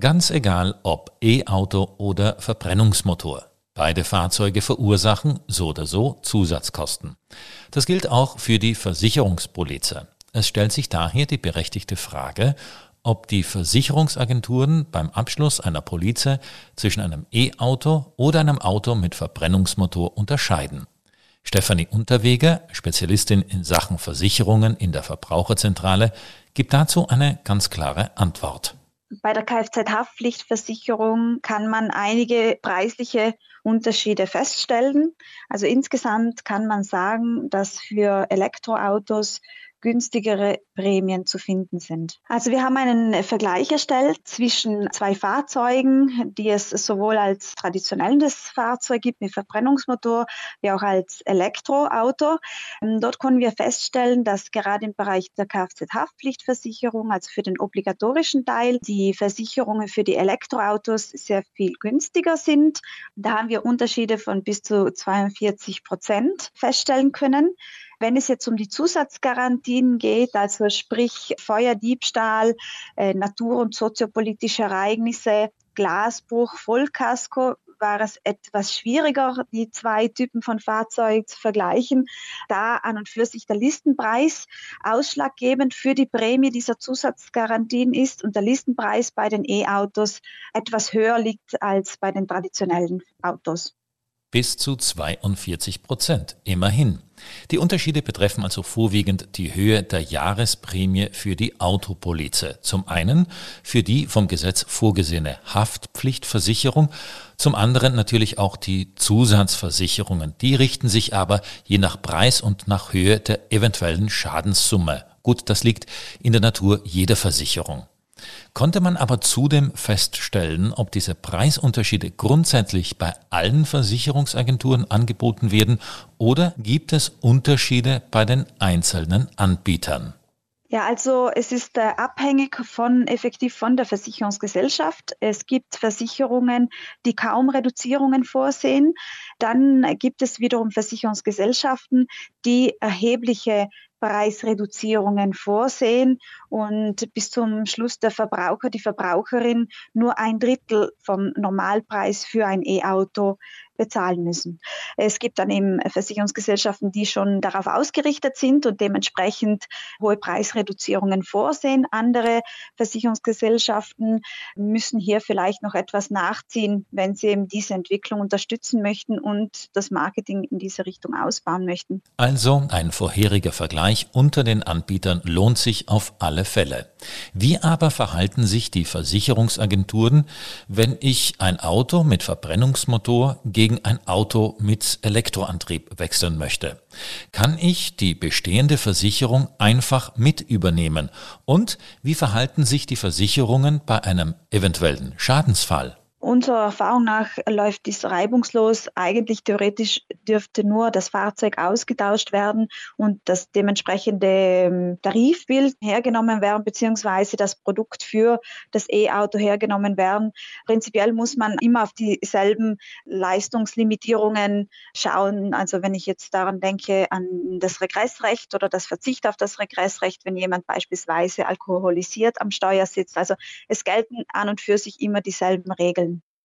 Ganz egal ob E-Auto oder Verbrennungsmotor. Beide Fahrzeuge verursachen so oder so Zusatzkosten. Das gilt auch für die Versicherungspolize. Es stellt sich daher die berechtigte Frage, ob die Versicherungsagenturen beim Abschluss einer Polize zwischen einem E-Auto oder einem Auto mit Verbrennungsmotor unterscheiden. Stefanie Unterweger, Spezialistin in Sachen Versicherungen in der Verbraucherzentrale, gibt dazu eine ganz klare Antwort. Bei der Kfz-Haftpflichtversicherung kann man einige preisliche Unterschiede feststellen. Also insgesamt kann man sagen, dass für Elektroautos günstigere Prämien zu finden sind. Also wir haben einen Vergleich erstellt zwischen zwei Fahrzeugen, die es sowohl als traditionelles Fahrzeug gibt mit Verbrennungsmotor wie auch als Elektroauto. Ähm, dort konnten wir feststellen, dass gerade im Bereich der Kfz-Haftpflichtversicherung, also für den obligatorischen Teil, die Versicherungen für die Elektroautos sehr viel günstiger sind. Da haben wir Unterschiede von bis zu 42 Prozent feststellen können. Wenn es jetzt um die Zusatzgarantien geht, also sprich Feuerdiebstahl, äh, natur- und soziopolitische Ereignisse, Glasbruch, Vollkasko, war es etwas schwieriger, die zwei Typen von Fahrzeugen zu vergleichen, da an und für sich der Listenpreis ausschlaggebend für die Prämie dieser Zusatzgarantien ist und der Listenpreis bei den E-Autos etwas höher liegt als bei den traditionellen Autos bis zu 42 Prozent. Immerhin. Die Unterschiede betreffen also vorwiegend die Höhe der Jahresprämie für die Autopolize. Zum einen für die vom Gesetz vorgesehene Haftpflichtversicherung, zum anderen natürlich auch die Zusatzversicherungen. Die richten sich aber je nach Preis und nach Höhe der eventuellen Schadenssumme. Gut, das liegt in der Natur jeder Versicherung. Konnte man aber zudem feststellen, ob diese Preisunterschiede grundsätzlich bei allen Versicherungsagenturen angeboten werden oder gibt es Unterschiede bei den einzelnen Anbietern? Ja, also es ist äh, abhängig von effektiv von der Versicherungsgesellschaft. Es gibt Versicherungen, die kaum Reduzierungen vorsehen. Dann gibt es wiederum Versicherungsgesellschaften, die erhebliche Preisreduzierungen vorsehen und bis zum Schluss der Verbraucher, die Verbraucherin nur ein Drittel vom Normalpreis für ein E-Auto bezahlen müssen. Es gibt dann eben Versicherungsgesellschaften, die schon darauf ausgerichtet sind und dementsprechend hohe Preisreduzierungen vorsehen. Andere Versicherungsgesellschaften müssen hier vielleicht noch etwas nachziehen, wenn sie eben diese Entwicklung unterstützen möchten und das Marketing in diese Richtung ausbauen möchten. Also ein vorheriger Vergleich unter den Anbietern lohnt sich auf alle Fälle. Wie aber verhalten sich die Versicherungsagenturen, wenn ich ein Auto mit Verbrennungsmotor gegen gegen ein Auto mit Elektroantrieb wechseln möchte. Kann ich die bestehende Versicherung einfach mit übernehmen? Und wie verhalten sich die Versicherungen bei einem eventuellen Schadensfall? Unserer Erfahrung nach läuft dies reibungslos. Eigentlich theoretisch dürfte nur das Fahrzeug ausgetauscht werden und das dementsprechende ähm, Tarifbild hergenommen werden, beziehungsweise das Produkt für das E-Auto hergenommen werden. Prinzipiell muss man immer auf dieselben Leistungslimitierungen schauen. Also wenn ich jetzt daran denke, an das Regressrecht oder das Verzicht auf das Regressrecht, wenn jemand beispielsweise alkoholisiert am Steuer sitzt. Also es gelten an und für sich immer dieselben Regeln.